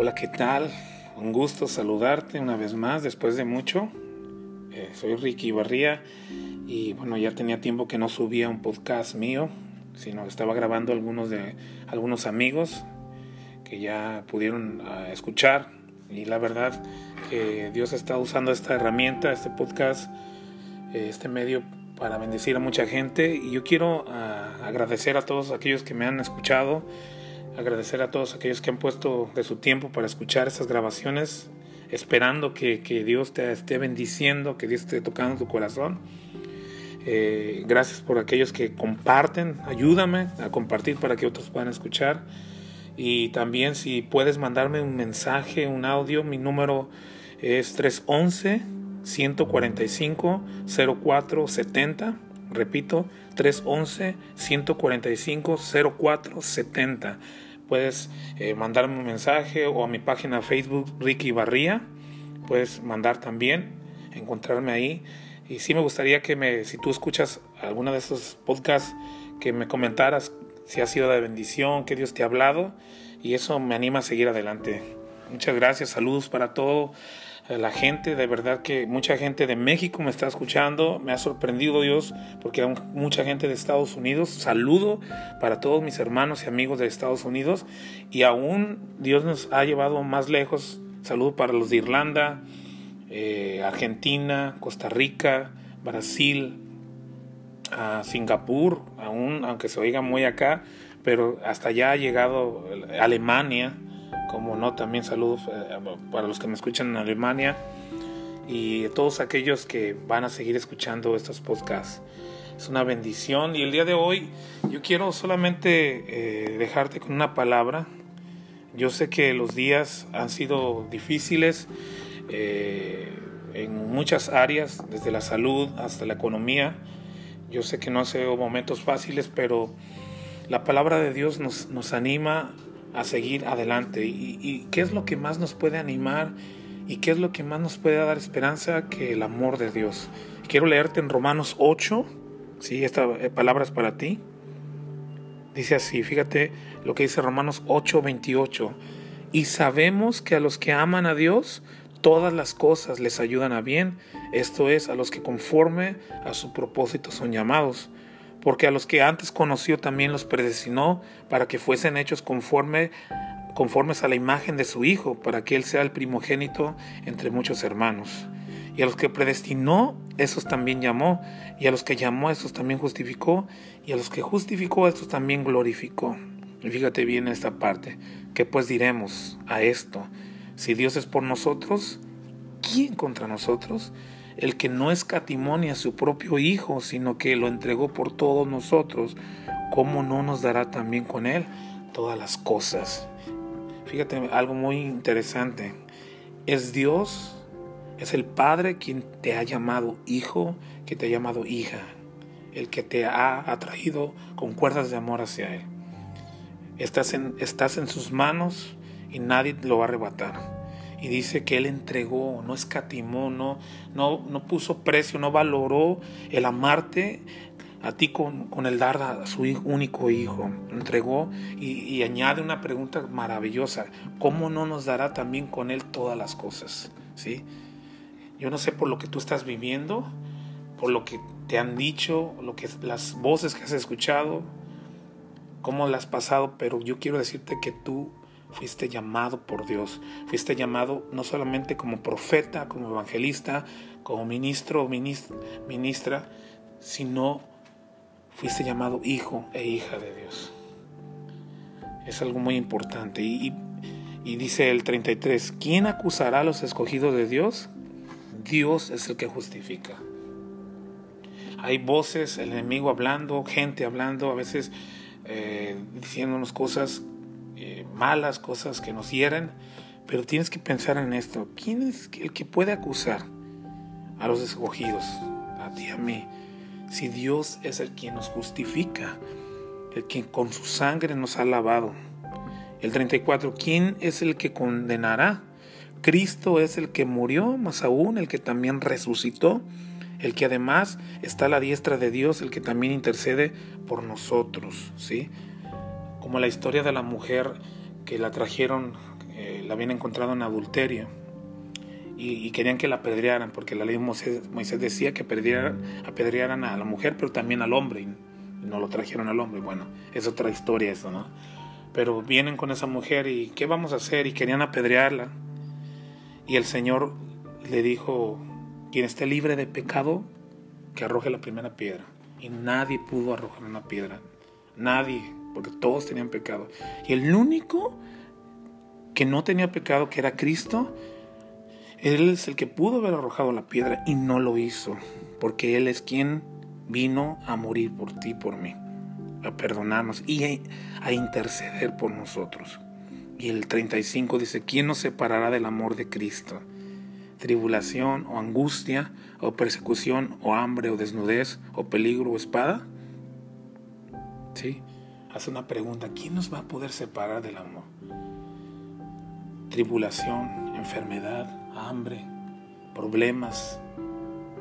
Hola, ¿qué tal? Un gusto saludarte una vez más después de mucho. Eh, soy Ricky Barría y bueno, ya tenía tiempo que no subía un podcast mío, sino estaba grabando algunos de algunos amigos que ya pudieron uh, escuchar y la verdad que Dios está usando esta herramienta, este podcast, este medio para bendecir a mucha gente y yo quiero uh, agradecer a todos aquellos que me han escuchado agradecer a todos aquellos que han puesto de su tiempo para escuchar estas grabaciones, esperando que, que Dios te esté bendiciendo, que Dios esté tocando tu corazón. Eh, gracias por aquellos que comparten, ayúdame a compartir para que otros puedan escuchar. Y también si puedes mandarme un mensaje, un audio, mi número es 311 145 0470. Repito, 311 145 0470 puedes eh, mandarme un mensaje o a mi página Facebook Ricky Barría, puedes mandar también, encontrarme ahí. Y sí me gustaría que me, si tú escuchas alguno de esos podcasts, que me comentaras si ha sido de bendición, que Dios te ha hablado, y eso me anima a seguir adelante. Muchas gracias, saludos para todo la gente, de verdad que mucha gente de México me está escuchando, me ha sorprendido Dios porque hay mucha gente de Estados Unidos. Saludo para todos mis hermanos y amigos de Estados Unidos y aún Dios nos ha llevado más lejos. Saludo para los de Irlanda, eh, Argentina, Costa Rica, Brasil, Singapur, aún aunque se oiga muy acá, pero hasta allá ha llegado Alemania como no, también saludos eh, para los que me escuchan en Alemania y todos aquellos que van a seguir escuchando estos podcasts. Es una bendición y el día de hoy yo quiero solamente eh, dejarte con una palabra. Yo sé que los días han sido difíciles eh, en muchas áreas, desde la salud hasta la economía. Yo sé que no han sido momentos fáciles, pero la palabra de Dios nos, nos anima a seguir adelante. ¿Y, qué es lo que más nos puede animar? ¿Y qué es lo que más nos puede dar esperanza que el amor de Dios? Quiero leerte en Romanos 8, ¿sí? esta eh, palabra es para ti. Dice así, fíjate lo que dice Romanos 8, 28. Y sabemos que a los que aman a Dios, todas las cosas les ayudan a bien, esto es, a los que conforme a su propósito son llamados porque a los que antes conoció también los predestinó para que fuesen hechos conforme, conformes a la imagen de su Hijo, para que Él sea el primogénito entre muchos hermanos. Y a los que predestinó, esos también llamó, y a los que llamó, esos también justificó, y a los que justificó, esos también glorificó. Y fíjate bien esta parte, que pues diremos a esto, si Dios es por nosotros, ¿quién contra nosotros? el que no escatimonia a su propio Hijo, sino que lo entregó por todos nosotros, ¿cómo no nos dará también con Él todas las cosas? Fíjate algo muy interesante. Es Dios, es el Padre quien te ha llamado hijo, que te ha llamado hija, el que te ha atraído con cuerdas de amor hacia Él. Estás en, estás en sus manos y nadie lo va a arrebatar y dice que Él entregó, no escatimó, no, no, no puso precio, no valoró el amarte a ti con, el dar a su único hijo. Entregó y, y, añade una pregunta maravillosa. ¿Cómo no nos dará también con Él todas las cosas? ¿Sí? Yo no sé por lo que tú estás viviendo, por lo que te han dicho, lo que, las voces que has escuchado, cómo las has pasado, pero yo quiero decirte que tú Fuiste llamado por Dios. Fuiste llamado no solamente como profeta, como evangelista, como ministro o ministra, sino fuiste llamado hijo e hija de Dios. Es algo muy importante. Y, dice el 33, ¿quién acusará a los escogidos de Dios? Dios es el que justifica. Hay voces, el enemigo hablando, gente hablando, a veces eh, diciéndonos cosas eh, malas cosas que nos hieren, pero tienes que pensar en esto. ¿Quién es el que puede acusar a los escogidos, a ti, a mí? Si Dios es el quien nos justifica, el quien con su sangre nos ha lavado. El 34, ¿quién es el que condenará? Cristo es el que murió, más aún el que también resucitó, el que además está a la diestra de Dios, el que también intercede por nosotros, ¿sí? Como la historia de la mujer que la trajeron eh, la habían encontrado en adulterio y, querían que la apedrearan, porque la ley de Moisés, Moisés decía que apedrearan a la mujer, pero también al hombre, y no lo trajeron al hombre. Bueno, es otra historia eso, ¿no? Pero vienen con esa mujer y ¿qué vamos a hacer? Y querían apedrearla. Y el Señor le dijo, quien esté libre de pecado, que arroje la primera piedra. Y nadie pudo arrojar una piedra. Nadie, porque todos tenían pecado. Y el único que no tenía pecado, que era Cristo, él es el que pudo haber arrojado la piedra y no lo hizo, porque Él es quien vino a morir por ti por mí, a perdonarnos y a, interceder por nosotros. Y el 35 dice, ¿quién nos separará del amor de Cristo? ¿Tribulación o angustia o persecución o hambre o desnudez o peligro o espada? ¿Sí? Hace una pregunta, ¿quién nos va a poder separar del amor? Tribulación, enfermedad, hambre, problemas,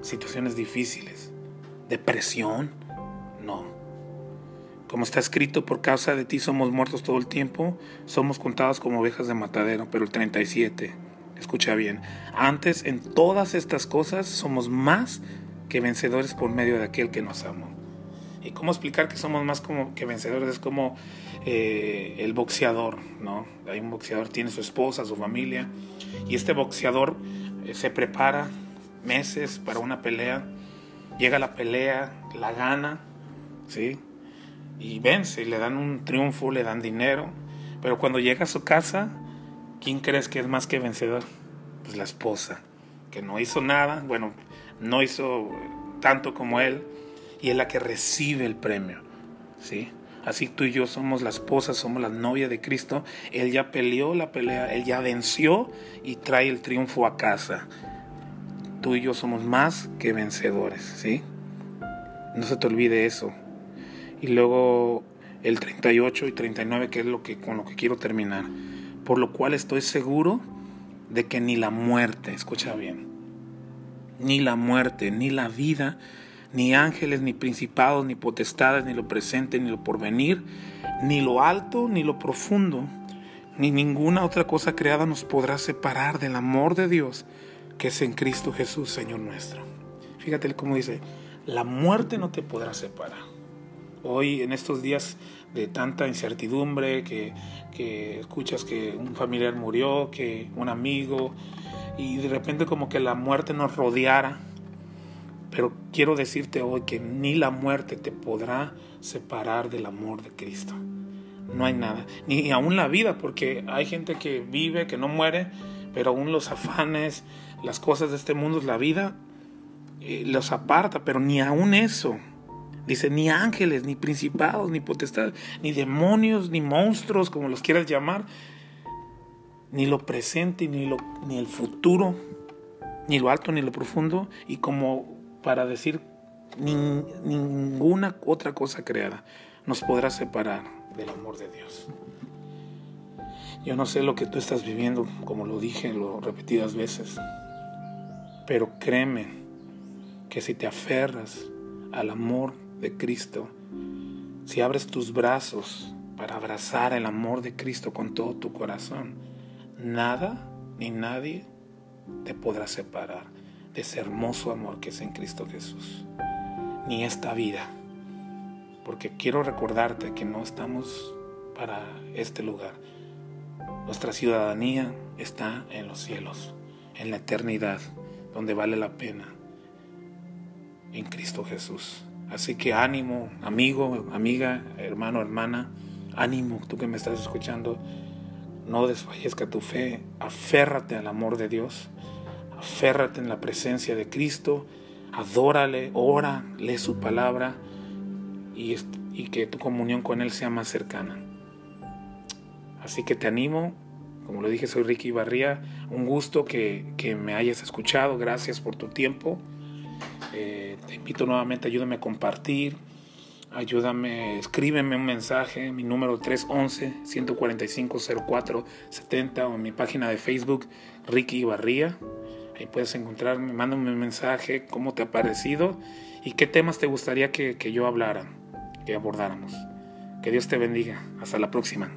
situaciones difíciles, depresión. No. Como está escrito, por causa de ti somos muertos todo el tiempo, somos contados como ovejas de matadero, pero el 37, escucha bien, antes en todas estas cosas somos más que vencedores por medio de aquel que nos amó. ¿Y cómo explicar que somos más como que vencedores? Es como eh, el boxeador, ¿no? Hay un boxeador, tiene su esposa, su familia, y este boxeador eh, se prepara meses para una pelea, llega la pelea, la gana, ¿sí? Y vence, le dan un triunfo, le dan dinero, pero cuando llega a su casa, ¿quién crees que es más que vencedor? Pues la esposa, que no hizo nada, bueno, no hizo tanto como él, y es la que recibe el premio, ¿sí? Así tú y yo somos la esposa, somos la novia de Cristo. Él ya peleó la pelea, Él ya venció y trae el triunfo a casa. Tú y yo somos más que vencedores, ¿sí? No se te olvide eso. Y luego el 38 y 39, que es lo que, con lo que quiero terminar. Por lo cual estoy seguro de que ni la muerte, escucha bien, ni la muerte, ni la vida, ni ángeles, ni principados, ni potestades, ni lo presente, ni lo porvenir, ni lo alto, ni lo profundo, ni ninguna otra cosa creada nos podrá separar del amor de Dios que es en Cristo Jesús, Señor nuestro. Fíjate cómo dice, la muerte no te podrá separar. Hoy, en estos días de tanta incertidumbre, que, que escuchas que un familiar murió, que un amigo, y de repente como que la muerte nos rodeara, pero quiero decirte hoy que ni la muerte te podrá separar del amor de Cristo. No hay nada. Ni aún la vida, porque hay gente que vive, que no muere, pero aún los afanes, las cosas de este mundo, la vida, eh, los aparta, pero ni aún eso. Dice, ni ángeles, ni principados, ni potestades, ni demonios, ni monstruos, como los quieras llamar, ni lo presente, ni, lo, ni el futuro, ni lo alto, ni lo profundo, y como para decir ninguna otra cosa creada nos podrá separar del amor de Dios. Yo no sé lo que tú estás viviendo, como lo dije lo repetidas veces, pero créeme que si te aferras al amor de Cristo, si abres tus brazos para abrazar el amor de Cristo con todo tu corazón, nada ni nadie te podrá separar ese hermoso amor que es en Cristo Jesús, ni esta vida, porque quiero recordarte que no estamos para este lugar. Nuestra ciudadanía está en los cielos, en la eternidad, donde vale la pena, en Cristo Jesús. Así que ánimo, amigo, amiga, hermano, hermana, ánimo, tú que me estás escuchando, no desfallezca tu fe, aférrate al amor de Dios aférrate en la presencia de Cristo, adórale, ora, lee su palabra y, que tu comunión con Él sea más cercana. Así que te animo, como lo dije, soy Ricky Barría, un gusto que, me hayas escuchado, gracias por tu tiempo. Eh, te invito nuevamente, ayúdame a compartir, ayúdame, escríbeme un mensaje, mi número 311-145-0470 o en mi página de Facebook, Ricky Barría. Ahí puedes encontrarme, mándame un mensaje, cómo te ha parecido y qué temas te gustaría que, que yo hablara, que abordáramos. Que Dios te bendiga. Hasta la próxima.